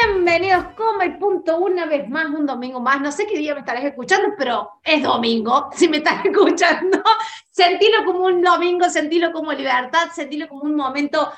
Bienvenidos, coma y punto, una vez más, un domingo más. No sé qué día me estarás escuchando, pero es domingo. Si me estás escuchando, sentilo como un domingo, sentilo como libertad, sentilo como un momento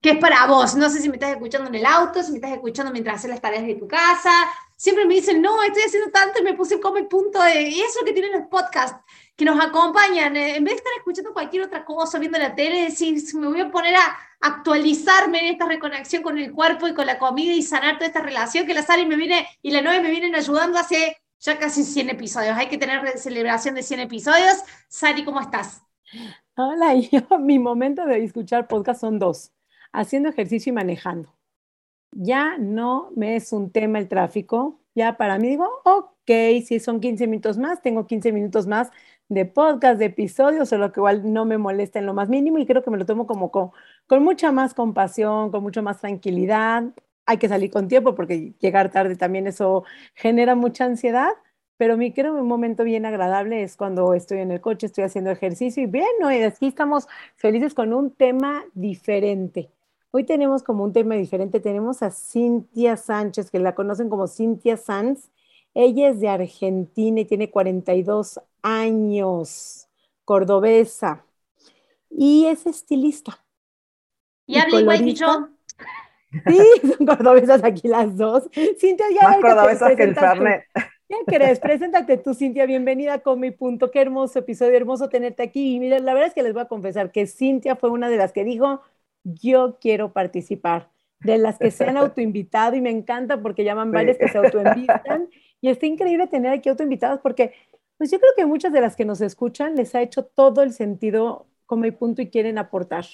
que es para vos. No sé si me estás escuchando en el auto, si me estás escuchando mientras haces las tareas de tu casa. Siempre me dicen, no, estoy haciendo tanto y me puse coma y punto. Y eso que tienen los podcasts que nos acompañan. Eh, en vez de estar escuchando cualquier otra cosa, viendo la tele, decir, me voy a poner a actualizarme en esta reconexión con el cuerpo y con la comida y sanar toda esta relación que la Sari me viene y la Noe me vienen ayudando hace ya casi 100 episodios. Hay que tener celebración de 100 episodios. Sari, ¿cómo estás? Hola, yo, mi momento de escuchar podcast son dos, haciendo ejercicio y manejando. Ya no me es un tema el tráfico, ya para mí digo, ok, si son 15 minutos más, tengo 15 minutos más de podcast, de episodios, solo que igual no me molesta en lo más mínimo y creo que me lo tomo como con, mucha más compasión, con mucha más tranquilidad. Hay que salir con tiempo porque llegar tarde también eso genera mucha ansiedad, pero mi creo un momento bien agradable es cuando estoy en el coche, estoy haciendo ejercicio y bien, ¿no? y aquí estamos felices con un tema diferente. Hoy tenemos como un tema diferente, tenemos a Cintia Sánchez, que la conocen como Cintia Sanz. Ella es de Argentina y tiene 42 años, cordobesa, y es estilista. Y, habla igual que yo. Sí, son cordobesas aquí las dos. Cintia, ya Más cordobesas que el Fernet. ¿Qué crees? Preséntate tú, Cintia, bienvenida con mi punto. Qué hermoso episodio, hermoso tenerte aquí. Y miren, la verdad es que les voy a confesar que Cintia fue una de las que dijo, yo quiero participar, de las que se han autoinvitado y me encanta porque llaman varias que se autoinvitan. Y está increíble tener aquí autoinvitados porque pues yo creo que muchas de las que nos escuchan les ha hecho todo el sentido como el punto y quieren aportar.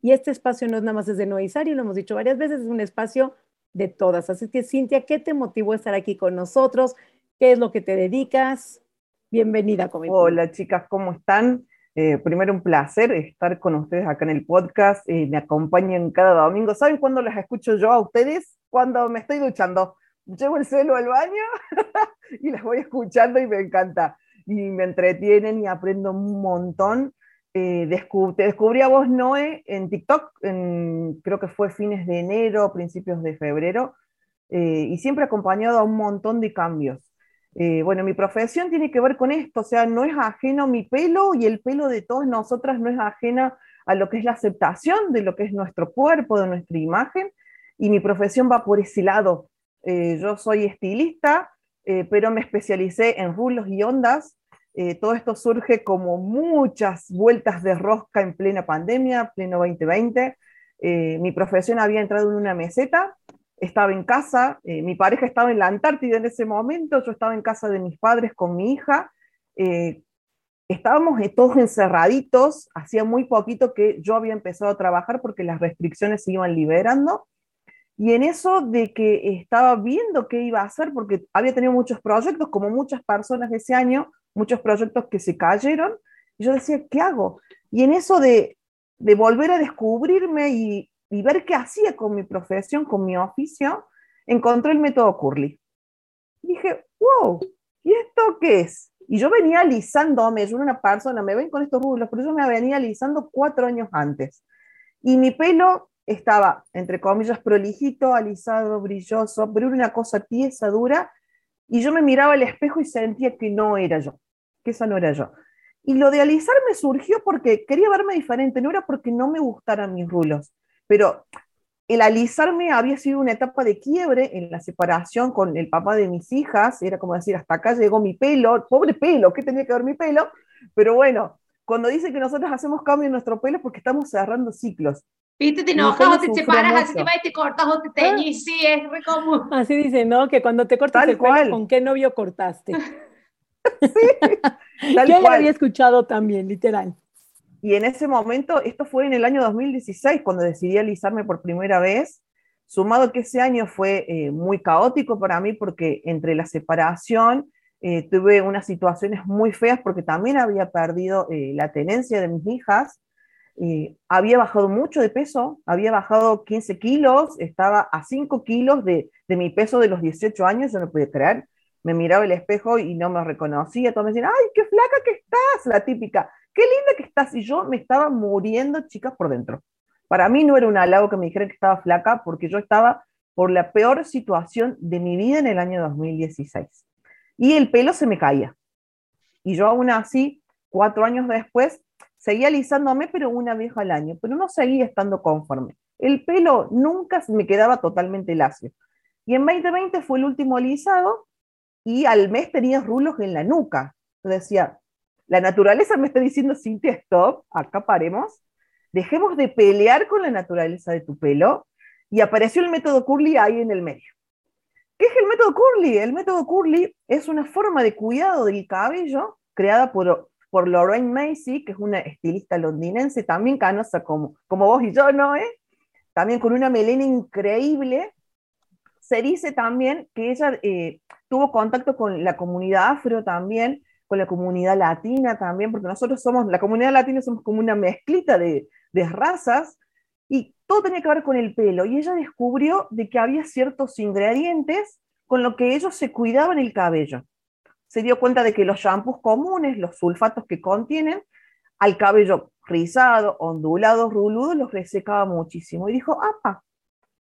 Y este espacio no es nada más desde Noisari, lo hemos dicho varias veces, es un espacio de todas. Así que, Cintia, ¿qué te motivó a estar aquí con nosotros? ¿Qué es lo que te dedicas? Bienvenida, Come Hola, chicas, ¿cómo están? Eh, primero, un placer estar con ustedes acá en el podcast. Eh, me acompañan cada domingo. ¿Saben cuándo las escucho yo a ustedes? Cuando me estoy duchando. Llevo el celo al baño y las voy escuchando y me encanta y me entretienen y aprendo un montón. Eh, te descubrí a vos, Noé, en TikTok, creo que fue fines de enero, principios de febrero, eh, y siempre acompañado a un montón de cambios. Eh, bueno, mi profesión tiene que ver con esto, o sea, no es ajeno mi pelo y el pelo de todas nosotras no es ajena a lo que es la aceptación de lo que es nuestro cuerpo, de nuestra imagen, y mi profesión va por ese lado. yo soy estilista, eh, pero me especialicé en rulos y ondas. Eh, todo esto surge como muchas vueltas de rosca en plena pandemia, pleno 2020. Eh, mi profesión había entrado en una meseta, estaba en casa, mi pareja estaba en la Antártida en ese momento, yo estaba en casa de mis padres con mi hija. estábamos todos encerraditos, hacía muy poquito que yo había empezado a trabajar porque las restricciones se iban liberando y en eso de que estaba viendo qué iba a hacer, porque había tenido muchos proyectos, como muchas personas ese año, muchos proyectos que se cayeron, y yo decía, ¿qué hago? Y en eso de, de volver a descubrirme y, y, ver qué hacía con mi profesión, con mi oficio, encontré el método Curly. dije, wow, ¿y esto qué es? Y yo venía alisándome, yo era una persona, me ven con estos rulos, pero yo me venía alisando cuatro años antes. Y mi pelo estaba, entre comillas, prolijito, alisado, brilloso, pero era una cosa tiesa, dura, y yo me miraba al espejo y sentía que no era yo, que esa no era yo. Y lo de alisarme surgió porque quería verme diferente, no era porque no me gustaran mis rulos, pero el alisarme había sido una etapa de quiebre en la separación con el papá de mis hijas, era como decir, hasta acá llegó mi pelo, pobre pelo, ¿qué tenía que ver mi pelo? Pero bueno, cuando dice que nosotros hacemos cambio en nuestro pelo porque estamos cerrando ciclos. ¿Viste? Te enojas o te separas, así te vas y te cortas o te teñís. Sí, es re común. Así dice, ¿no? Que cuando te cortas el pelo, ¿con qué novio cortaste? sí, tal Yo lo había escuchado también, literal. Y en ese momento, esto fue en el año 2016, cuando decidí alisarme por primera vez, sumado que ese año fue eh, muy caótico para mí porque entre la separación, eh, tuve unas situaciones muy feas porque también había perdido eh, la tenencia de mis hijas, había bajado mucho de peso, había bajado 15 kilos, estaba a 5 kilos de, de, mi peso de los 18 años, yo no podía creer, me miraba el espejo y no me reconocía, todos me decían, ay, qué flaca que estás, la típica, qué linda que estás, y yo me estaba muriendo, chicas, por dentro. Para mí no era un halago que me dijeran que estaba flaca, porque yo estaba por la peor situación de mi vida en el año 2016. Y el pelo se me caía. Y yo aún así, cuatro años después, seguía alisándome, pero una vez al año, pero no seguía estando conforme. El pelo nunca me quedaba totalmente lacio. Y en 2020 fue el último alisado y al mes tenía rulos en la nuca. Decía, la naturaleza me está diciendo, Cintia, stop, acá paremos, dejemos de pelear con la naturaleza de tu pelo y apareció el método Curly ahí en el medio. ¿Qué es el método Curly? El método Curly es una forma de cuidado del cabello creada por, por Lorraine Macy, que es una estilista londinense, también canosa como, como vos y yo, ¿no? Eh? También con una melena increíble. Se dice también que ella eh, tuvo contacto con la comunidad afro también, con la comunidad latina también, porque nosotros somos, la comunidad latina somos como una mezclita de, de razas, y todo tenía que ver con el pelo. Y ella descubrió de que había ciertos ingredientes con los que ellos se cuidaban el cabello. Se dio cuenta de que los shampoos comunes, los sulfatos que contienen, al cabello rizado, ondulado, ruludo, los resecaba muchísimo. Y dijo, apa,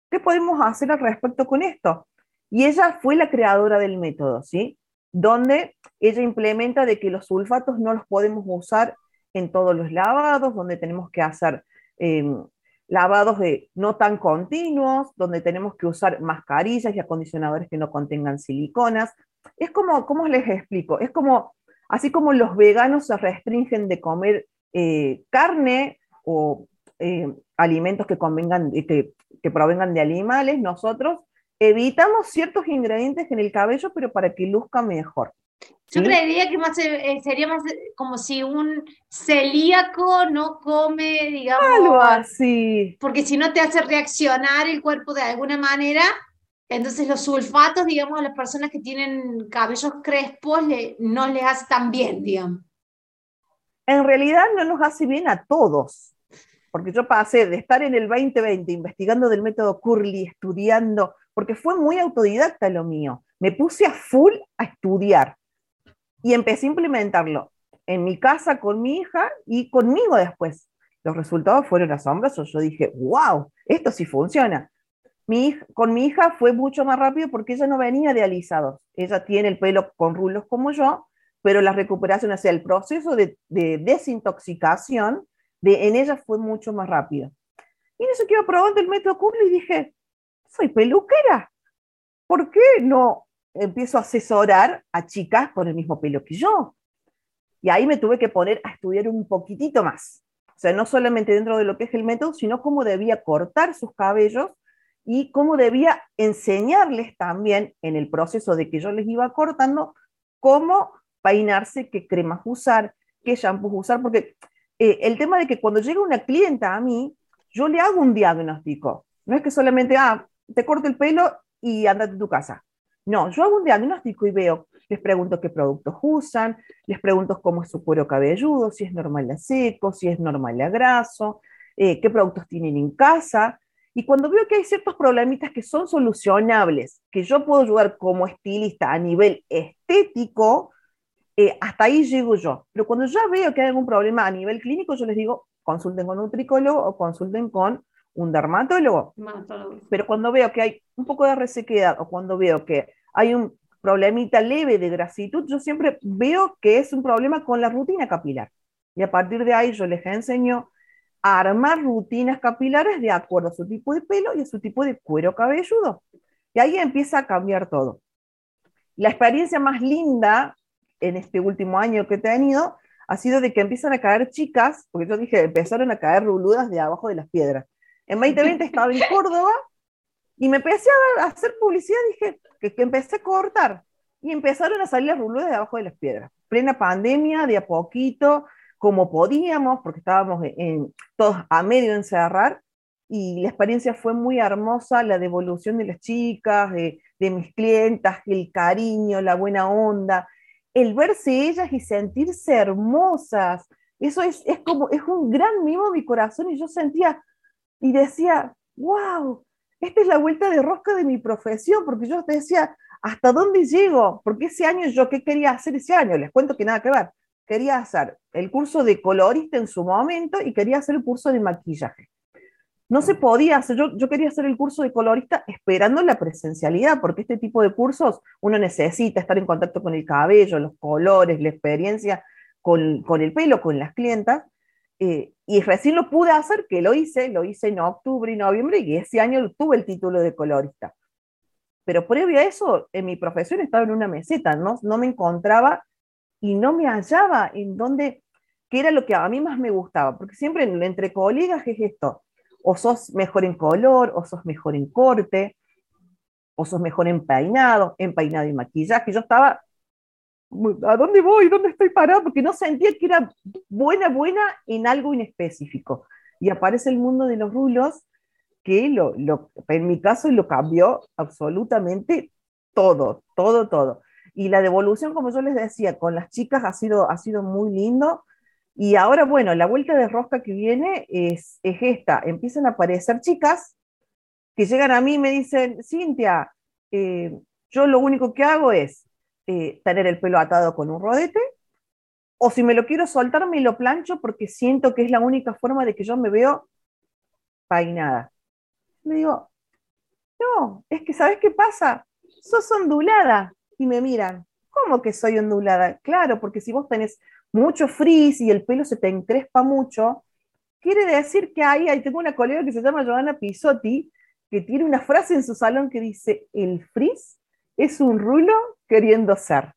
¿qué podemos hacer al respecto con esto? Y ella fue la creadora del método, ¿sí? Donde ella implementa de que los sulfatos no los podemos usar en todos los lavados, donde tenemos que hacer em, lavados de no tan continuos, donde tenemos que usar mascarillas y acondicionadores que no contengan siliconas. Es como, ¿cómo les explico? Es como, así como los veganos se restringen de comer eh, carne o eh, alimentos que, convengan, que, que provengan de animales, nosotros evitamos ciertos ingredientes en el cabello, pero para que luzca mejor. Yo creería que más eh, sería más como si un celíaco no come, digamos. Algo así. Porque si no te hace reaccionar el cuerpo de alguna manera, entonces los sulfatos, digamos, a las personas que tienen cabellos crespos no les hace tan bien, digamos. En realidad no nos hace bien a todos. Porque yo pasé de estar en el 2020 investigando del método Curly, estudiando, porque fue muy autodidacta lo mío. Me puse a full a estudiar y empecé a implementarlo en mi casa con mi hija y conmigo después. Los resultados fueron asombrosos. Yo dije, wow, esto sí funciona. Mi con mi hija fue mucho más rápido porque ella no venía de alisados. Ella tiene el pelo con rulos como yo, pero la recuperación, o sea, el proceso de, desintoxicación de, en ella fue mucho más rápido. Y en eso que iba probando el método Curly y dije, soy peluquera. ¿Por qué no empiezo a asesorar a chicas con el mismo pelo que yo. Y ahí me tuve que poner a estudiar un poquitito más. O sea, no solamente dentro de lo que es el método, sino cómo debía cortar sus cabellos y cómo debía enseñarles también en el proceso de que yo les iba cortando cómo peinarse, qué cremas usar, qué shampoos usar, porque eh, el tema de que cuando llega una clienta a mí, yo le hago un diagnóstico. No es que solamente, ah, te corto el pelo y andate a tu casa. No, yo hago un diagnóstico y veo, les pregunto qué productos usan, les pregunto cómo es su cuero cabelludo, si es normal a seco, si es normal a graso, eh, qué productos tienen en casa. Y cuando veo que hay ciertos problemitas que son solucionables, que yo puedo ayudar como estilista a nivel estético, eh, hasta ahí llego yo. Pero cuando ya veo que hay algún problema a nivel clínico, yo les digo, consulten con un tricólogo o consulten con un dermatólogo. Pero cuando veo que hay un poco de resequedad o cuando veo que hay un problemita leve de grasitud, yo siempre veo que es un problema con la rutina capilar. Y a partir de ahí yo les enseño armar rutinas capilares de acuerdo a su tipo de pelo y a su tipo de cuero cabelludo. Y ahí empieza a cambiar todo. La experiencia más linda en este último año que he tenido ha sido de que empiezan a caer chicas, porque yo dije, empezaron a caer ruludas de abajo de las piedras. En 2020 estaba en Córdoba y me empecé a hacer publicidad, dije que, que empecé a cortar y empezaron a salir las ruludas de abajo de las piedras. Plena pandemia, de a poquito, como podíamos, porque estábamos en, todos a medio encerrar, y la experiencia fue muy hermosa, la devolución de las chicas, de, de mis clientas, el cariño, la buena onda, el verse ellas y sentirse hermosas, eso es, es como, es un gran mimo a mi corazón y yo sentía y decía, wow, esta es la vuelta de rosca de mi profesión, porque yo decía, ¿hasta dónde llego? Porque ese año yo, ¿qué quería hacer ese año? Les cuento que nada que ver. Quería hacer el curso de colorista en su momento y quería hacer el curso de maquillaje. No se podía hacer, yo, yo quería hacer el curso de colorista esperando la presencialidad, porque este tipo de cursos uno necesita estar en contacto con el cabello, los colores, la experiencia con, con el pelo, con las clientas. Eh, y recién lo pude hacer, que lo hice, lo hice en octubre y noviembre, y ese año tuve el título de colorista. Pero previo a eso, en mi profesión estaba en una meseta, no, no me encontraba y no me hallaba en dónde, qué era lo que a mí más me gustaba, porque siempre entre colegas es esto, o sos mejor en color, o sos mejor en corte, o sos mejor en peinado, en peinado y maquillaje. Yo estaba, ¿a dónde voy? ¿Dónde estoy parado? Porque no sentía que era buena, buena en algo inespecífico. Y aparece el mundo de los rulos, que lo, lo, en mi caso lo cambió absolutamente todo, todo, todo. Y la devolución, como yo les decía, con las chicas ha sido, ha sido muy lindo. Y ahora, bueno, la vuelta de rosca que viene es, es esta. Empiezan a aparecer chicas que llegan a mí y me dicen, Cintia, eh, yo lo único que hago es eh, tener el pelo atado con un rodete, o si me lo quiero soltar, me lo plancho porque siento que es la única forma de que yo me veo peinada. Le digo, no, es que ¿sabes qué pasa? Sos ondulada y me miran, ¿cómo que soy ondulada? Claro, porque si vos tenés mucho frizz y el pelo se te encrespa mucho, quiere decir que ahí, ahí tengo una colega que se llama Joana Pisotti, que tiene una frase en su salón que dice, el frizz es un rulo queriendo ser.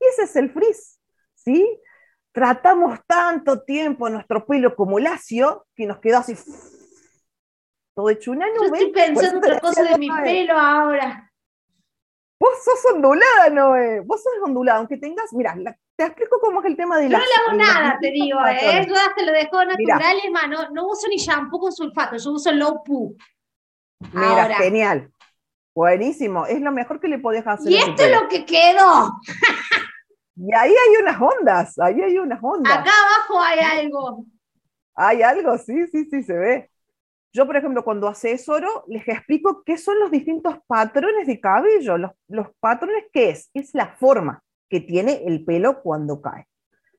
Y ese es el frizz, ¿sí? Tratamos tanto tiempo nuestro pelo como lacio que nos quedó así todo hecho una nube. Yo estoy pensando otra cosa de mi pelo ahora. Vos sos ondulada, Noé. Vos sos ondulada, aunque tengas, mira, te explico cómo es el tema de la. Yo no le hago nada, te digo, ¿eh? Yo hasta lo dejo natural, es más, no, no, uso ni shampoo con sulfato, yo uso low poo. Mira, genial. Buenísimo, es lo mejor que le podés hacer. Y esto es lo que quedó. Y ahí hay unas ondas, ahí hay unas ondas. Acá abajo hay algo. Hay algo, sí, sí, sí, se ve. Yo, por ejemplo, cuando asesoro, les explico qué son los distintos patrones de cabello. Los, los patrones, ¿qué es? Es la forma que tiene el pelo cuando cae.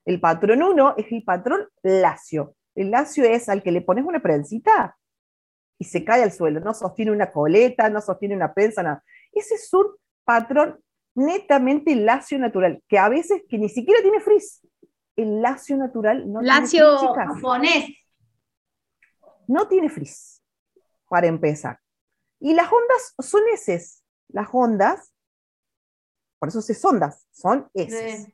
El patrón 1 es el patrón lacio. El lacio es al que le pones una prensita y se cae al suelo. No sostiene una coleta, no sostiene una prensa, nada. Ese es un patrón netamente lacio natural, que a veces que ni siquiera tiene frizz. El lacio natural no lacio tiene frizz, japonés no tiene frizz, para empezar. Y las ondas son heces. Las ondas, por eso se ondas, son heces.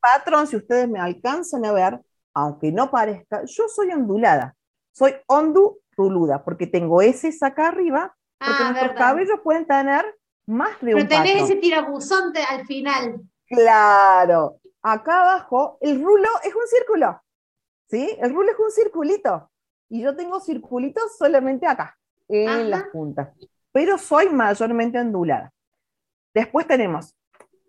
Patrón, si ustedes me alcanzan a ver, aunque no parezca, yo soy ondulada. Soy ondulada, porque tengo heces acá arriba, porque ah, nuestros cabellos pueden tener más de un Pero tenés ese tirabuzón al final. Claro. Acá abajo, el rulo es un círculo. ¿Sí? El rulo es un circulito y yo tengo circulitos solamente acá, en las puntas, pero soy mayormente ondulada. Después tenemos,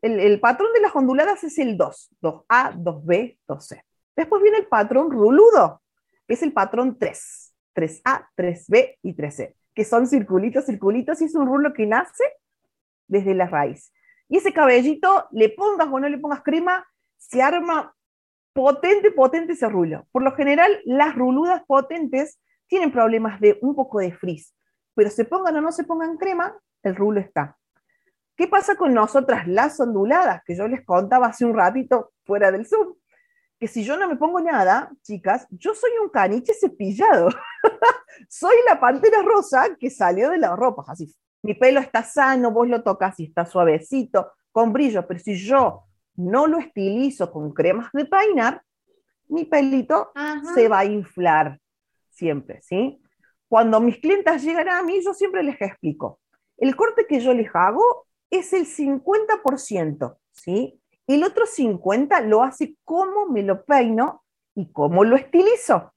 el, patrón de las onduladas es el 2, 2A, 2B, 2C. Después viene el patrón ruludo, que es el patrón 3, 3A, 3B y 3C, que son circulitos, circulitos, y es un rulo que nace desde la raíz. Y ese cabellito, le pongas o no le pongas crema, se arma potente, potente ese rulo. Por lo general, las ruludas potentes tienen problemas de un poco de frizz, pero se pongan o no se pongan crema, el rulo está. ¿Qué pasa con nosotras las onduladas? Que yo les contaba hace un ratito fuera del Zoom. Que si yo no me pongo nada, chicas, yo soy un caniche cepillado. soy la pantera rosa que salió de las ropas. Así, mi pelo está sano, vos lo tocas y está suavecito, con brillo. Pero si yo no lo estilizo con cremas de peinar, mi pelito se va a inflar siempre, ¿sí? Cuando mis clientas llegan a mí, yo siempre les explico, el corte que yo les hago es el 50%, ¿sí? El otro 50% lo hace como me lo peino y cómo lo estilizo,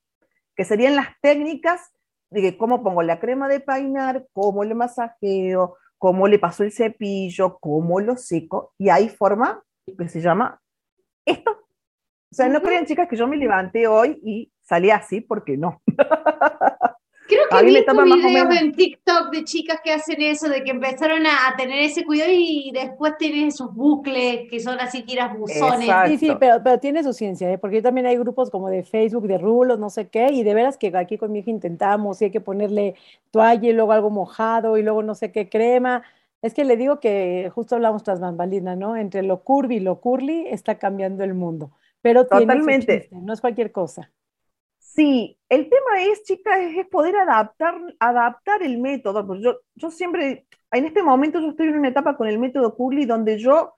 que serían las técnicas de cómo pongo la crema de peinar, cómo le masajeo, cómo le paso el cepillo, cómo lo seco, y ahí forma que se llama esto. O sea, no crean, chicas, que yo me levanté hoy y salí así, porque no. Creo que vi videos menos- en TikTok de chicas que hacen eso, de que empezaron a, a tener ese cuidado y después tienen esos bucles que son así tiras buzones. Exacto. Sí, sí, pero, pero tiene su ciencia, ¿eh? porque también hay grupos como de Facebook, de rulos, no sé qué, y de veras que aquí con mi hija intentamos, y hay que ponerle toalla y luego algo mojado y luego no sé qué crema. Es que le digo que justo hablamos tras bambalinas, ¿no? Entre lo curvy y lo curly está cambiando el mundo, pero tiene Totalmente. chiste, no es cualquier cosa. Sí, el tema es, chicas, es, poder adaptar, adaptar el método. Porque yo, yo siempre, en este momento yo estoy en una etapa con el método Curly donde yo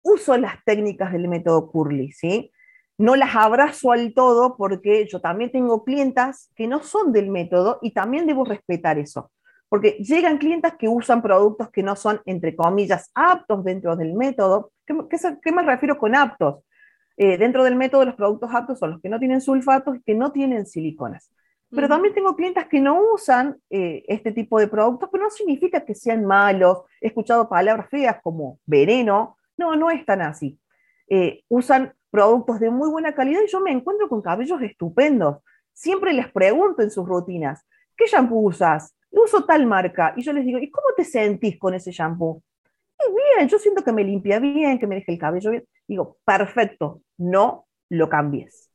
uso las técnicas del método Curly, ¿sí? No las abrazo al todo porque yo también tengo clientas que no son del método y también debo respetar eso. Porque llegan clientas que usan productos que no son, entre comillas, aptos dentro del método. ¿Qué, qué se- qué me refiero con aptos? Eh, dentro del método, los productos aptos son los que no tienen sulfatos y que no tienen siliconas. Pero también tengo clientas que no usan eh, este tipo de productos, pero no significa que sean malos. He escuchado palabras feas como veneno. No, no es tan así. Eh, usan productos de muy buena calidad y yo me encuentro con cabellos estupendos. Siempre les pregunto en sus rutinas, ¿qué shampoo usas? Uso tal marca. Y yo les digo, ¿y cómo te sentís con ese shampoo? "Y bien, yo siento que me limpia bien, que me deja el cabello bien. Digo, perfecto, no lo cambies.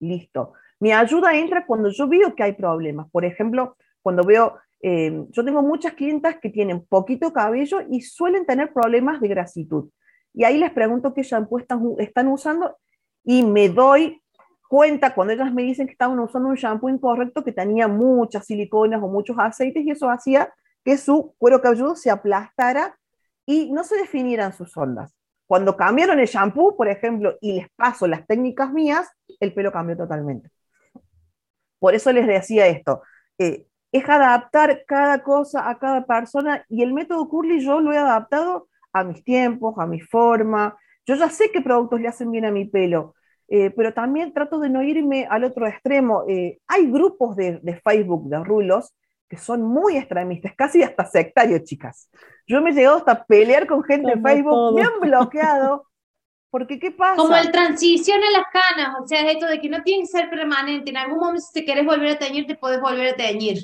Listo. Mi ayuda entra cuando yo veo que hay problemas. Por ejemplo, cuando veo, eh, yo tengo muchas clientas que tienen poquito cabello y suelen tener problemas de grasitud. Y ahí les pregunto qué shampoo están usando y me doy cuenta cuando ellas me dicen que estaban usando un shampoo incorrecto que tenía muchas siliconas o muchos aceites y eso hacía que su cuero cabelludo se aplastara y no se definieran sus ondas. Cuando cambiaron el shampoo, por ejemplo, y les paso las técnicas mías, el pelo cambió totalmente. Por eso les decía esto, eh, es adaptar cada cosa a cada persona y el método Curly yo lo he adaptado a mis tiempos, a mi forma. Yo ya sé qué productos le hacen bien a mi pelo, eh, pero también trato de no irme al otro extremo. Eh, hay grupos de, de Facebook, de rulos, que son muy extremistas, casi hasta sectarios, chicas. Yo me he llegado hasta a pelear con gente en Como Facebook, todo. me han bloqueado, porque ¿qué pasa? Como el transición a las canas, o sea, es esto de que no tiene que ser permanente. En algún momento, si te querés volver a teñir, te podés volver a teñir.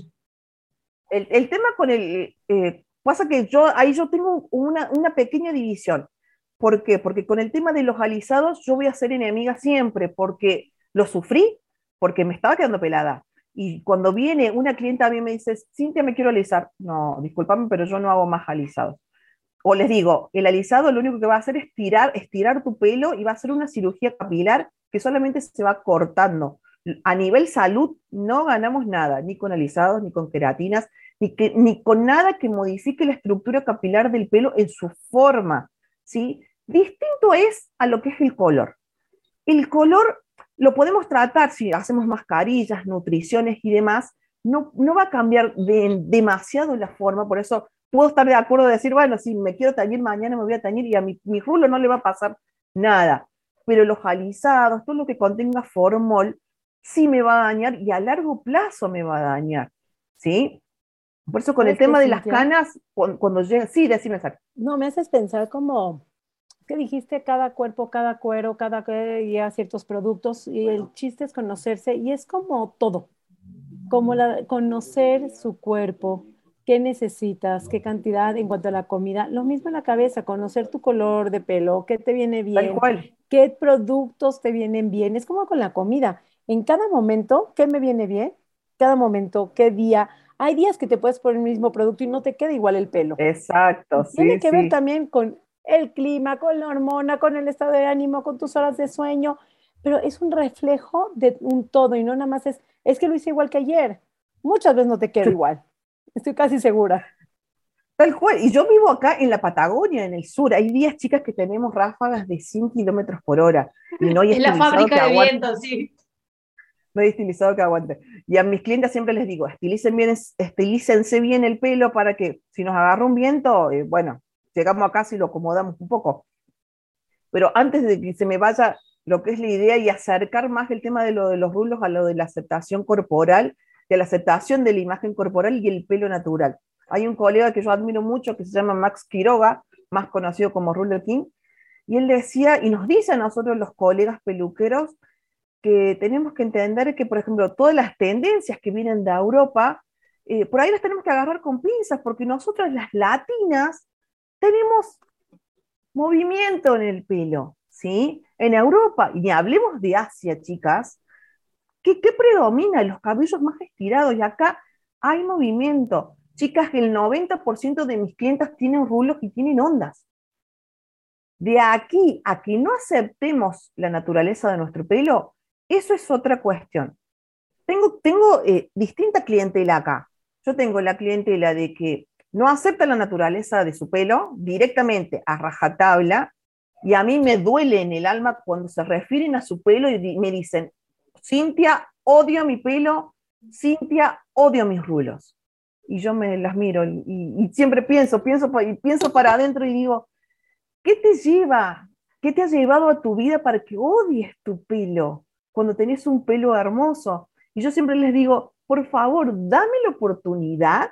El, el tema con el, eh, pasa que yo, ahí yo tengo una, una pequeña división. ¿Por qué? Porque con el tema de los alisados yo voy a ser enemiga siempre, porque lo sufrí, porque me estaba quedando pelada. Y cuando viene una clienta a mí me dice, Cintia, me quiero alisar. No, discúlpame, pero yo no hago más alisados. O les digo, el alisado lo único que va a hacer es tirar, estirar tu pelo y va a ser una cirugía capilar que solamente se va cortando. A nivel salud no ganamos nada, ni con alisados, ni con queratinas, ni, que, ni con nada que modifique la estructura capilar del pelo en su forma. ¿sí? Distinto es a lo que es el color. El color lo podemos tratar si hacemos mascarillas, nutriciones y demás, no, no va a cambiar de, demasiado la forma, por eso puedo estar de acuerdo de decir, bueno, si me quiero tañir mañana me voy a tañir y a mi, mi rulo no le va a pasar nada, pero los alisados, todo lo que contenga formol, sí me va a dañar y a largo plazo me va a dañar, ¿sí? Por eso con el tema de las canas, cuando, cuando llega, sí, decime, Sara. No, me haces pensar como, que dijiste cada cuerpo, cada cuero, cada día ciertos productos. Y el chiste es conocerse y es como todo, como la, conocer su cuerpo, qué necesitas, qué cantidad en cuanto a la comida, lo mismo en la cabeza, conocer tu color de pelo, qué te viene bien, qué productos te vienen bien, es como con la comida, en cada momento, qué me viene bien, cada momento, qué día, hay días que te puedes poner el mismo producto y no te queda igual el pelo. Exacto. Tiene sí, que sí. ver también con el clima, con la hormona, con el estado de ánimo, con tus horas de sueño, pero es un reflejo de un todo y no nada más es, es que lo hice igual que ayer. Muchas veces no te queda igual, estoy casi segura. Tal cual, y yo vivo acá en la Patagonia, en el sur. Hay días, chicas, que tenemos ráfagas de 100 kilómetros por hora. Y no hay en la fábrica de viento, sí. No hay estilizado que aguante. Y a mis clientes siempre les digo, estilicen bien, estilícense bien el pelo para que si nos agarra un viento, eh, bueno, llegamos acá y lo acomodamos un poco. Pero antes de que se me vaya lo que es la idea y acercar más el tema de lo de los rulos a lo de la aceptación corporal, de la aceptación de la imagen corporal y el pelo natural. Hay un colega que yo admiro mucho que se llama Max Quiroga, más conocido como Ruler King, Y él decía, y nos dice a nosotros los colegas peluqueros, que tenemos que entender que, por ejemplo, todas las tendencias que vienen de Europa, eh, por ahí las tenemos que agarrar con pinzas, porque nosotros las latinas tenemos movimiento en el pelo, ¿sí? En Europa, y hablemos de Asia, chicas, ¿qué, predomina? Los cabellos más estirados, y acá hay movimiento. Chicas, el 90% de mis clientes tienen rulos y tienen ondas. De aquí a que no aceptemos la naturaleza de nuestro pelo, eso es otra cuestión. Tengo, tengo eh, distinta clientela acá. Yo tengo la clientela de que no acepta la naturaleza de su pelo directamente a rajatabla y a mí me duele en el alma cuando se refieren a su pelo y me dicen, Cintia, odio mi pelo, Cintia, odio mis rulos. Y yo me las miro y, siempre pienso, pienso, y pienso para adentro y digo, ¿qué te lleva? ¿Qué te ha llevado a tu vida para que odies tu pelo cuando tenés un pelo hermoso? Y yo siempre les digo, por favor, dame la oportunidad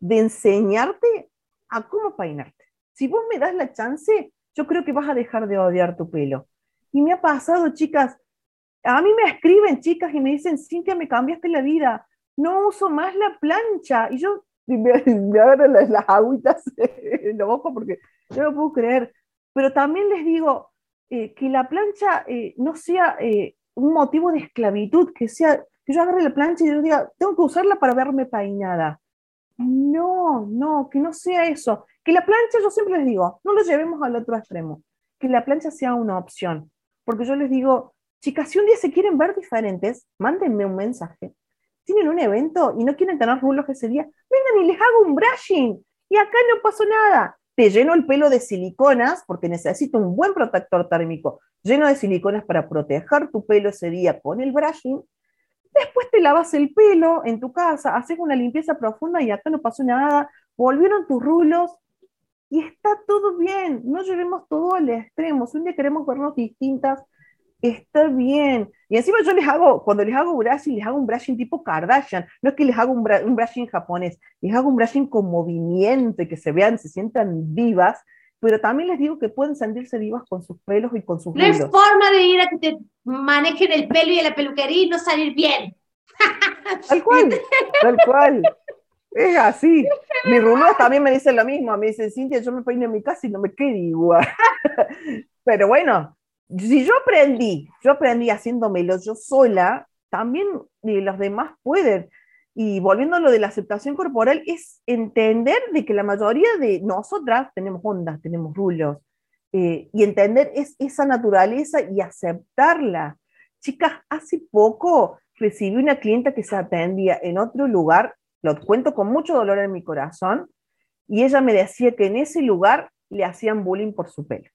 de enseñarte a cómo peinarte. Si vos me das la chance, yo creo que vas a dejar de odiar tu pelo. Y me ha pasado, chicas, a mí me escriben chicas y me dicen, Cintia, me cambiaste la vida, no uso más la plancha. Y yo me, agarro las, las agüitas en los ojos porque yo no puedo creer. Pero también les digo eh, que la plancha eh, no sea eh, un motivo de esclavitud, que sea que yo agarre la plancha y yo diga, tengo que usarla para verme peinada. No, no, que no sea eso. Que la plancha, yo siempre les digo, no lo llevemos al otro extremo. Que la plancha sea una opción. Porque yo les digo, chicas, si un día se quieren ver diferentes, mándenme un mensaje. Tienen un evento y no quieren tener rulos ese día, vengan y les hago un brushing. Y acá no pasó nada. Te lleno el pelo de siliconas porque necesito un buen protector térmico lleno de siliconas para proteger tu pelo ese día con el brushing Después te lavas el pelo en tu casa, haces una limpieza profunda y acá no pasó nada, volvieron tus rulos y está todo bien. No llevemos todo al extremo. Si un día queremos vernos distintas, está bien. Y encima yo les hago, cuando les hago brushing, les hago un brushing tipo Kardashian. No es que les hago un, un brushing japonés, les hago un brushing con movimiento y que se vean, se sientan vivas pero también les digo que pueden sentirse vivas con sus pelos y con sus No hay forma de ir a que te manejen el pelo y la peluquería y no salir bien. Tal cual, tal cual. Es así. Mis rulos también me dicen lo mismo. Me dicen, Cintia, yo me peino en mi casa y no me quedo igual. Pero bueno, si yo aprendí, yo aprendí haciéndomelo yo sola, también los demás pueden. Y volviendo a lo de la aceptación corporal, es entender de que la mayoría de nosotras tenemos ondas, tenemos rulos, eh, y entender es, esa naturaleza y aceptarla. Chicas, hace poco recibí una clienta que se atendía en otro lugar, lo cuento con mucho dolor en mi corazón, y ella me decía que en ese lugar le hacían bullying por su pelo.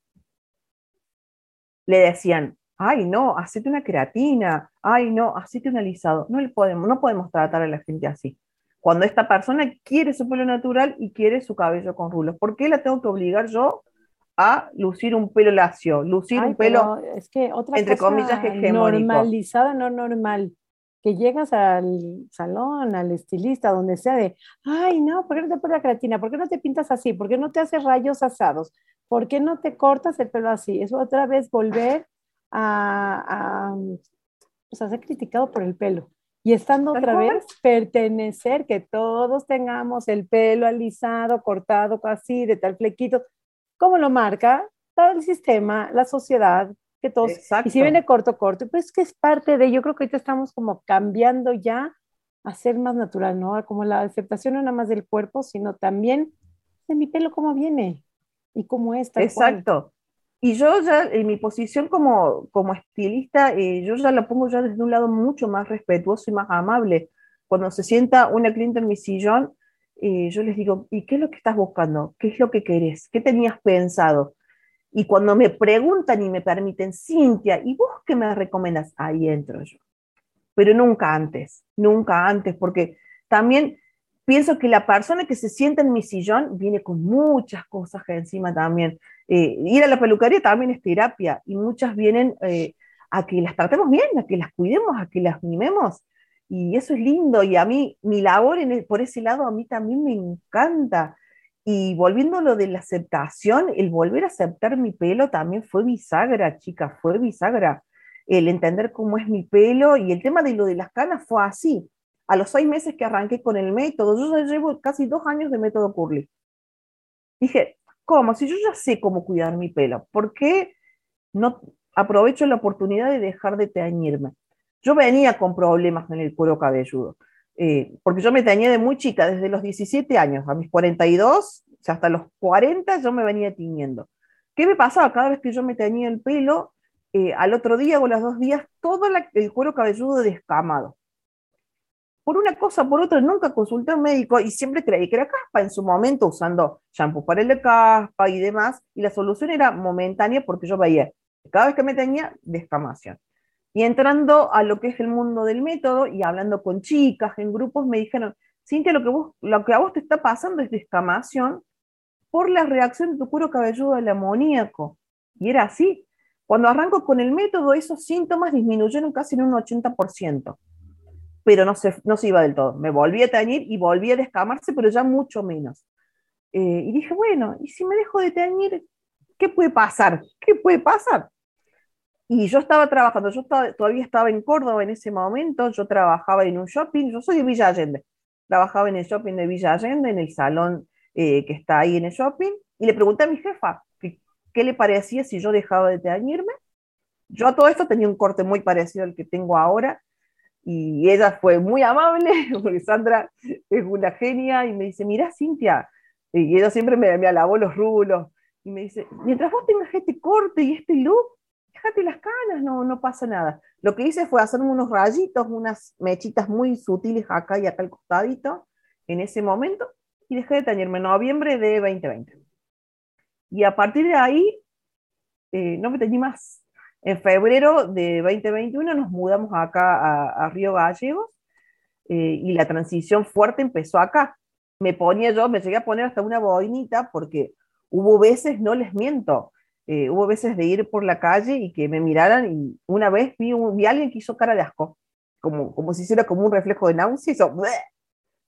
Le decían, ay, no, hacete una creatina, ay, no, hacete un alisado. No, le podemos, no podemos tratar a la gente así. Cuando esta persona quiere su pelo natural y quiere su cabello con rulos, ¿por qué la tengo que obligar yo a lucir un pelo lacio, lucir un pelo, es que otra entre comillas, hegemónico? Normalizada, no normal. Que llegas al salón, al estilista, donde sea de, ay, no, ¿por qué no te pones la creatina? ¿Por qué no te pintas así? ¿Por qué no te haces rayos asados? ¿Por qué no te cortas el pelo así? Es otra vez volver a, pues, ser criticado por el pelo. Y estando otra vez, pertenecer, que todos tengamos el pelo alisado, cortado así, de tal flequito, como lo marca todo el sistema, la sociedad, que todos, y si viene corto, corto, pues que es parte de, yo creo que ahorita estamos como cambiando ya a ser más natural, ¿no? Como la aceptación no nada más del cuerpo, sino también de mi pelo cómo viene y cómo está. Exacto. Y yo ya, en mi posición como, como estilista, eh, yo ya la pongo ya desde un lado mucho más respetuoso y más amable. Cuando se sienta una cliente en mi sillón, eh, yo les digo, ¿y qué es lo que estás buscando? ¿Qué es lo que querés? ¿Qué tenías pensado? Y cuando me preguntan y me permiten, Cintia, ¿y vos qué me recomiendas? Ahí entro yo. Pero nunca antes, nunca antes, porque también pienso que la persona que se sienta en mi sillón viene con muchas cosas encima también. Eh, ir a la peluquería también es terapia y muchas vienen eh, a que las tratemos bien, a que las cuidemos, a que las mimemos. Y eso es lindo y a mí, mi labor en por ese lado a mí también me encanta. Y volviendo a lo de la aceptación, el volver a aceptar mi pelo también fue bisagra, chicas, fue bisagra. El entender cómo es mi pelo y el tema de lo de las canas fue así. A los seis meses que arranqué con el método, yo ya llevo casi dos años de método Curly. Dije, ¿cómo? Si yo ya sé cómo cuidar mi pelo, ¿por qué no aprovecho la oportunidad de dejar de teñirme? Yo venía con problemas en el cuero cabelludo. Eh, porque yo me teñía de muy chica, desde los 17 años a mis 42, o sea, hasta los 40 yo me venía tiñendo. ¿Qué me pasaba? Cada vez que yo me teñía el pelo, eh, al otro día o los dos días, todo el cuero cabelludo descamado. Por una cosa, por otra, nunca consulté a un médico y siempre creí que era caspa en su momento, usando shampoo para el de caspa y demás, y la solución era momentánea porque yo veía, cada vez que me teñía, descamación. Y entrando a lo que es el mundo del método y hablando con chicas en grupos, me dijeron, Cintia, lo que, lo que a vos te está pasando es descamación por la reacción de tu cuero cabelludo al amoníaco. Y era así. Cuando arranco con el método, esos síntomas disminuyeron casi en un 80%, pero no se, no se iba del todo. Me volví a teñir y volví a descamarse, pero ya mucho menos. Eh, y dije, bueno, ¿y si me dejo de teñir, qué puede pasar? ¿Qué puede pasar? Y yo estaba trabajando, yo todavía estaba en Córdoba en ese momento, yo trabajaba en un shopping, yo soy de Villa Allende, trabajaba en el shopping de Villa Allende, en el salón eh, que está ahí en el shopping, y le pregunté a mi jefa qué le parecía si yo dejaba de teñirme. Yo a todo esto tenía un corte muy parecido al que tengo ahora, y ella fue muy amable, porque Sandra es una genia, y me dice, mira Cintia, y ella siempre me, me alabó los rulos, y me dice, mientras vos tengas este corte y este look, déjate las canas, no, no pasa nada. Lo que hice fue hacerme unos rayitos, unas mechitas muy sutiles acá y acá al costadito, en ese momento, y dejé de teñirme en noviembre de 2020. Y a partir de ahí, eh, no me teñí más. En febrero de 2021 nos mudamos acá a, Río Gallegos eh, y la transición fuerte empezó acá. Me ponía yo, me llegué a poner hasta una boinita porque hubo veces, no les miento, eh, hubo veces de ir por la calle y que me miraran y una vez vi, vi a alguien que hizo cara de asco, como, como si hiciera como un reflejo de náusea, hizo,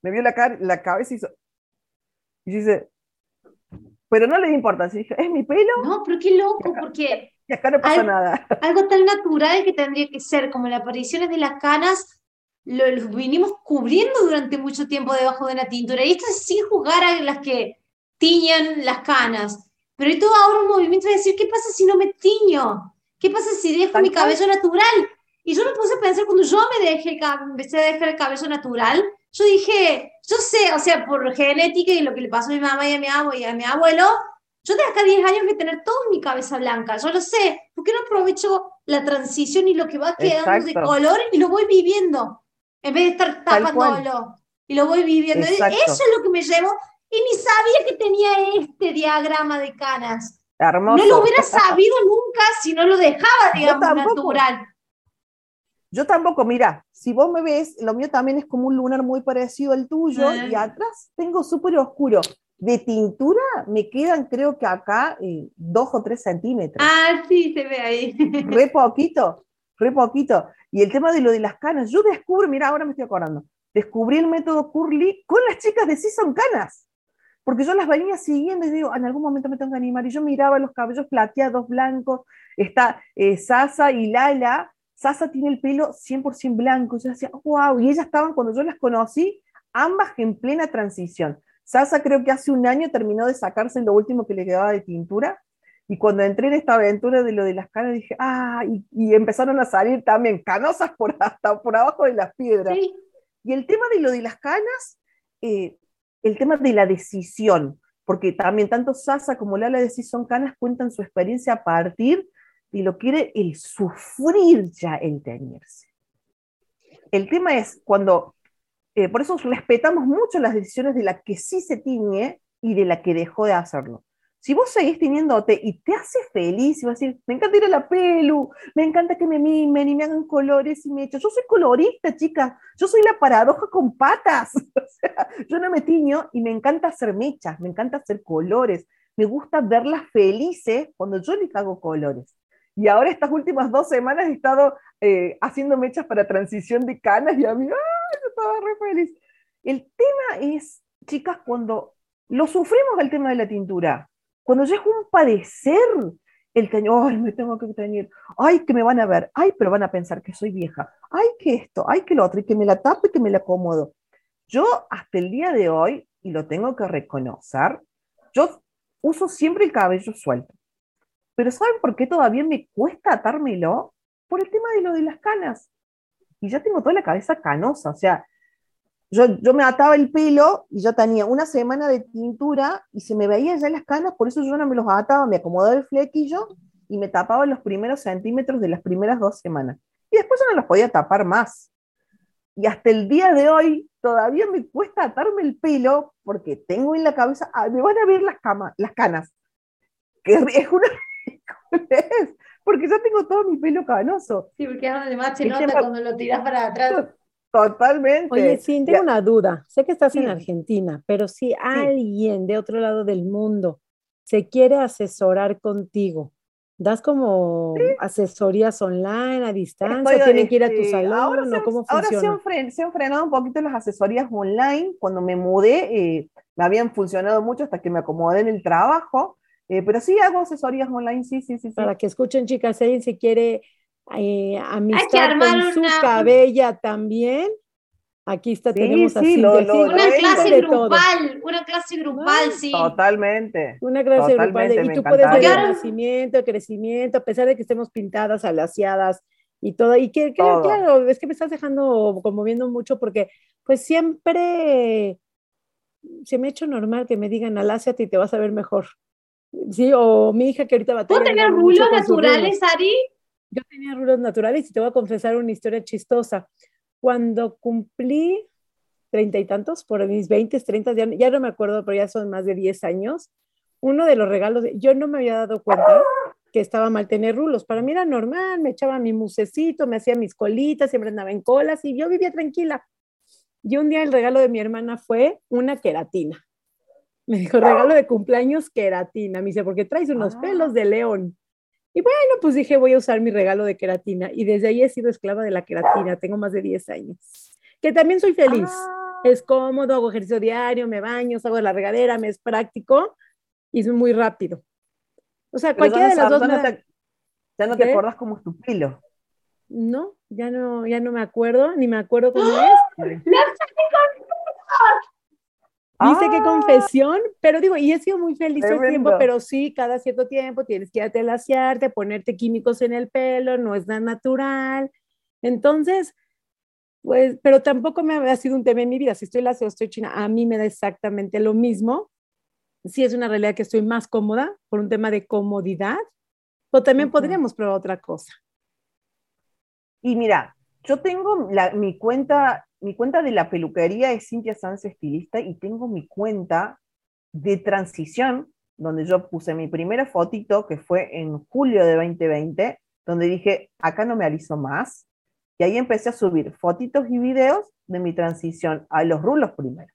me vio la, cara, la cabeza y hizo, y dice, pero no le di importancia, dije, ¿es mi pelo? No, pero qué loco, porque... Y acá no pasa nada. Algo tan natural que tendría que ser, como las apariciones de las canas, lo, los vinimos cubriendo durante mucho tiempo debajo de la tintura. Y esto es sin juzgar a las que tiñan las canas. Pero hay todo ahora un movimiento de decir, ¿qué pasa si no me tiño? ¿Qué pasa si dejo mi cabello natural? Y yo me puse a pensar, cuando yo me dejé, empecé a dejar el cabello natural, yo dije, yo sé, o sea, por genética y lo que le pasó a mi mamá y a mi abuelo, y a mi abuelo, yo de acá 10 años voy a tener toda mi cabeza blanca, yo lo sé. ¿Por qué no aprovecho la transición y lo que va quedando de color y lo voy viviendo? En vez de estar tapándolo. Y lo voy viviendo. Eso es lo que me llevo y ni sabía que tenía este diagrama de canas. No lo hubiera sabido nunca si no lo dejaba, digamos, natural. Yo tampoco, mira, si vos me ves, lo mío también es como un lunar muy parecido al tuyo y ah. atrás tengo súper oscuro. De tintura me quedan, creo que acá, eh, dos o tres centímetros. Ah, sí, se ve ahí. Re poquito, re poquito. Y el tema de lo de las canas, yo descubro, mira, ahora me estoy acordando, descubrí el método Curly con las chicas de Sí son canas porque yo las venía siguiendo y digo, en algún momento me tengo que animar. Y yo miraba los cabellos plateados, blancos, está eh, Sasa y Lala. Sasa tiene el pelo 100% blanco. Yo decía, wow, y ellas estaban, cuando yo las conocí, ambas en plena transición. Sasa creo que hace un año terminó de sacarse lo último que le quedaba de tintura. Y cuando entré en esta aventura de lo de las canas, dije, ah, y, empezaron a salir también canosas por hasta por abajo de las piedras. Y el tema de lo de las canas, eh, el tema de la decisión, porque también tanto Sasa como Lala de Son Canas cuentan su experiencia a partir de lo que era el sufrir ya el teñirse. El tema es cuando, eh, por eso respetamos mucho las decisiones de la que sí se tiñe y de la que dejó de hacerlo. Si vos seguís teniéndote y te hace feliz y vas a decir, me encanta ir a la pelu, me encanta que me mimen y me hagan colores y me. Yo soy colorista, chicas. Yo soy la paradoja con patas. O sea, yo no me tiño y me encanta hacer mechas, me encanta hacer colores. Me gusta verlas felices cuando yo les hago colores. Y ahora estas últimas dos semanas he estado eh, haciendo mechas para transición de canas y a mí, ¡ay! Estaba feliz. El tema es, chicas, cuando lo sufrimos el tema de la tintura. Cuando ya es un padecer, el teñir, ay, me tengo que teñir, ay, que me van a ver, ay, pero van a pensar que soy vieja, ay, que esto, ay, que lo otro, y que me la tapo y que me la acomodo. Yo hasta el día de hoy, y lo tengo que reconocer, yo uso siempre el cabello suelto. Pero ¿saben por qué todavía me cuesta atármelo? Por el tema de lo de las canas. Y ya tengo toda la cabeza canosa, o sea, yo, yo me ataba el pelo y ya tenía una semana de tintura y se me veían ya las canas, por eso yo no me los ataba, me acomodaba el flequillo y me tapaba los primeros centímetros de las primeras dos semanas. Y después yo no los podía tapar más. Y hasta el día de hoy todavía me cuesta atarme el pelo porque tengo en la cabeza, me van a ver las, las canas. Que es una porque ya tengo todo mi pelo canoso. Sí, porque además se nota cuando lo tiras para atrás. Totalmente. Oye, sí, tengo una duda. Sé que estás en Argentina, pero si alguien de otro lado del mundo se quiere asesorar contigo, ¿das como asesorías online, a distancia? ¿Tienen que ir a tu salón? Ahora, se, ¿Cómo ahora se, han frenado un poquito las asesorías online. Cuando me mudé, eh, me habían funcionado mucho hasta que me acomodé en el trabajo. Eh, pero sí hago asesorías online, sí, sí, sí. Para que escuchen, chicas, si alguien se quiere eh, amistad con su cabella también. Aquí está, tenemos así. una clase grupal, una clase grupal, sí. Totalmente. Una clase grupal. y tú puedes ver el nacimiento, el crecimiento, a pesar de que estemos pintadas, alaciadas y todo. Y que, claro, es que me estás dejando como viendo mucho porque pues siempre se me ha hecho normal que me digan aláciate y te vas a ver mejor. Sí, o mi hija que ahorita va a tener. tener rulos naturales, Ari? Yo tenía rulos naturales y te voy a confesar una historia chistosa. Cuando cumplí treinta y tantos, por mis veinte, treinta, ya, ya, no me acuerdo, pero ya son más de diez años, uno de los regalos, yo no me había dado cuenta que estaba mal tener rulos. Para mí era normal, me echaba mi musecito, me hacía mis colitas, siempre andaba en colas y yo vivía tranquila. Y un día el regalo de mi hermana fue una queratina. Me dijo, regalo de cumpleaños, queratina. Me dice, porque traes unos ah. pelos de león. Y bueno, pues dije, voy a usar mi regalo de queratina. Y desde ahí he sido esclava de la queratina. Tengo más de 10 años. Que también soy feliz. Ah. Es cómodo, hago ejercicio diario, me baño, hago la regadera, me es práctico y es muy rápido. O sea, cualquiera de las dos. ya no te acuerdas cómo es tu pelo. No, ya no, ya no me acuerdo, ni me acuerdo cómo es. Dice ah. confesión, pero digo, y he sido muy feliz todo el tiempo, pero sí, cada cierto tiempo tienes que ir a ponerte químicos en el pelo, no es nada natural. Entonces, pues, pero tampoco me ha sido un tema en mi vida. Si estoy la o estoy china, a mí me da exactamente lo mismo. Sí es una realidad que estoy más cómoda por un tema de comodidad, o también podríamos probar otra cosa. Y mira, yo tengo mi cuenta mi cuenta de la peluquería es Cintia Sanz Estilista y tengo mi cuenta de transición, donde yo puse mi primera fotito, que fue en julio de 2020, donde dije, acá no me aliso más. Y ahí empecé a subir fotitos y videos de mi transición a los rulos primero,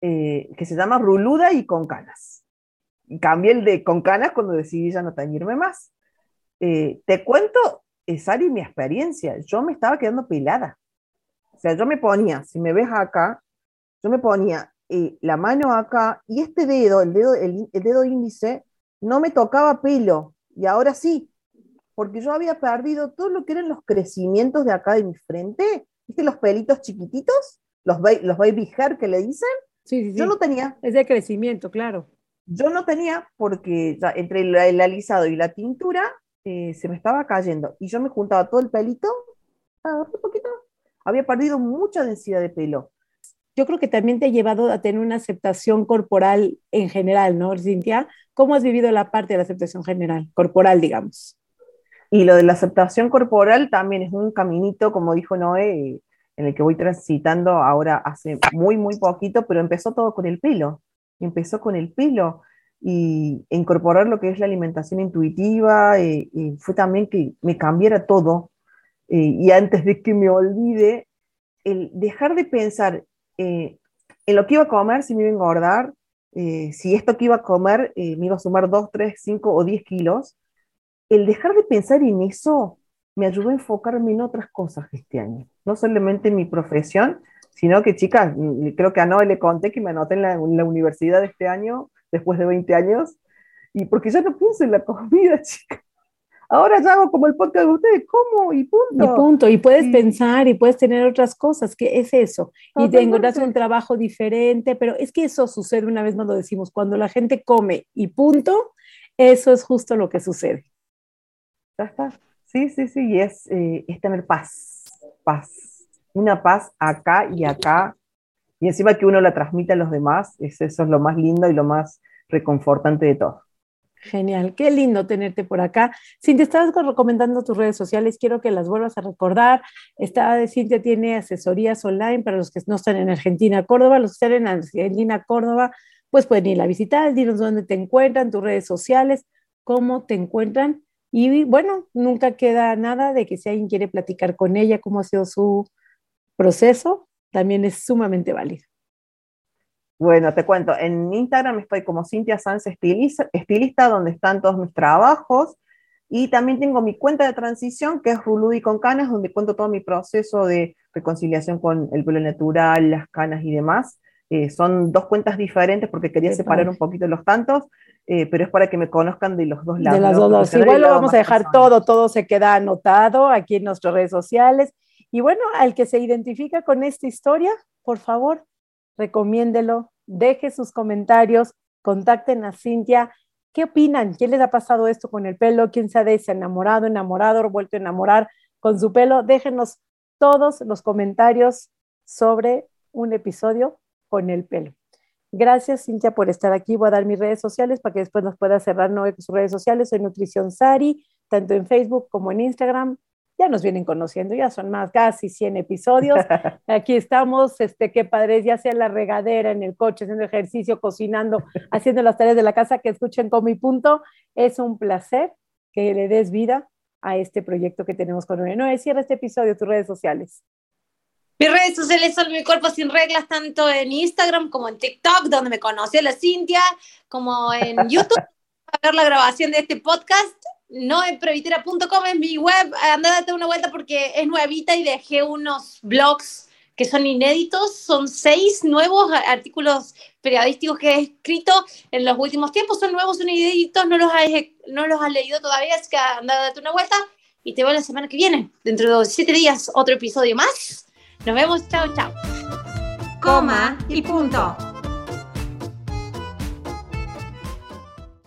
eh, que se llama Ruluda y con canas. Y cambié el de con canas cuando decidí ya no teñirme más. Eh, te cuento, Sari, mi experiencia. Yo me estaba quedando pelada. O sea, yo me ponía, si me ves acá, yo me ponía eh, la mano acá y este dedo, el dedo, el, dedo índice, no me tocaba pelo. Y ahora sí, porque yo había perdido todo lo que eran los crecimientos de acá de mi frente. ¿Viste los pelitos chiquititos? Los, los baby hair que le dicen. Sí, sí, sí. Yo no tenía. Es de crecimiento, claro. Yo no tenía porque entre el, alisado y la tintura eh, se me estaba cayendo. Y yo me juntaba todo el pelito, un poquito, había perdido mucha densidad de pelo. Yo creo que también te ha llevado a tener una aceptación corporal en general, ¿no, Cintia? ¿Cómo has vivido la parte de la aceptación general, corporal, digamos? Y lo de la aceptación corporal también es un caminito, como dijo Noé, en el que voy transitando ahora hace muy, muy poquito, pero empezó todo con el pelo. Empezó con el pelo y incorporar lo que es la alimentación intuitiva, y, y fue también que me cambiara todo, eh, y antes de que me olvide, el dejar de pensar eh, en lo que iba a comer, si me iba a engordar, eh, si esto que iba a comer me iba a sumar 2, 3, 5 o 10 kilos, el dejar de pensar en eso me ayudó a enfocarme en otras cosas este año, no solamente en mi profesión, sino que, chicas, creo que a Noé le conté que me anoté en la, en la universidad este año, después de 20 años, y porque ya no pienso en la comida, chicas. Ahora hago como el podcast de ustedes, como y punto. Y punto, y puedes pensar y puedes tener otras cosas, que es eso. Y te encuentras un trabajo diferente, pero es que eso sucede, una vez más lo decimos, cuando la gente come y punto, eso es justo lo que sucede. Ya está. Sí, sí, sí, y es, eh, es tener paz, paz. Una paz acá y acá. Y encima que uno la transmite a los demás, es, eso es lo más lindo y lo más reconfortante de todo. Genial, qué lindo tenerte por acá. Cintia, estabas recomendando tus redes sociales, quiero que las vuelvas a recordar. Esta Cintia tiene asesorías online para los que no están en Argentina, Córdoba, los que están en Argentina, Córdoba, pues pueden ir a visitar, dinos dónde te encuentran, tus redes sociales, cómo te encuentran. Y bueno, nunca queda nada de que si alguien quiere platicar con ella, cómo ha sido su proceso, también es sumamente válido. Bueno, te cuento, en Instagram estoy como Cintia Sanz estilista, estilista, donde están todos mis trabajos. Y también tengo mi cuenta de transición, que es Ruludi con Canas, donde cuento todo mi proceso de reconciliación con el pelo natural, las canas y demás. Eh, son dos cuentas diferentes porque quería separar un poquito los tantos, eh, pero es para que me conozcan de los dos lados. De las dos lados. Igual lo vamos a dejar todo, todo se queda anotado aquí en nuestras redes sociales. Y bueno, al que se identifica con esta historia, por favor, recomiéndelo, deje sus comentarios, contacten a Cintia. ¿Qué opinan? ¿Quién les ha pasado esto con el pelo? ¿Quién se ha desenamorado, enamorado, vuelto a enamorar con su pelo? Déjenos todos los comentarios sobre un episodio con el pelo. Gracias, Cintia, por estar aquí. Voy a dar mis redes sociales para que después nos pueda cerrar ¿no? sus redes sociales. Soy Nutrición Sari, tanto en Facebook como en Instagram ya nos vienen conociendo, ya son más, casi 100 episodios. Aquí estamos, este, qué padre, ya sea en la regadera, en el coche, haciendo ejercicio, cocinando, haciendo las tareas de la casa, que escuchen con mi punto. Es un placer que le des vida a este proyecto que tenemos con Noé. cierra este episodio, tus redes sociales. Mis redes sociales son Mi Cuerpo Sin Reglas, tanto en Instagram como en TikTok, donde me conoció la Cintia, como en YouTube, para ver la grabación de este podcast noeprevitera.com es mi web, anda date una vuelta porque es nuevita y dejé unos blogs que son inéditos, son seis nuevos artículos periodísticos que he escrito en los últimos tiempos, son nuevos, son inéditos, no los has, no los has leído todavía, así que anda date una vuelta y te veo la semana que viene, dentro de siete días, otro episodio más. Nos vemos, chao, chao. Coma y punto.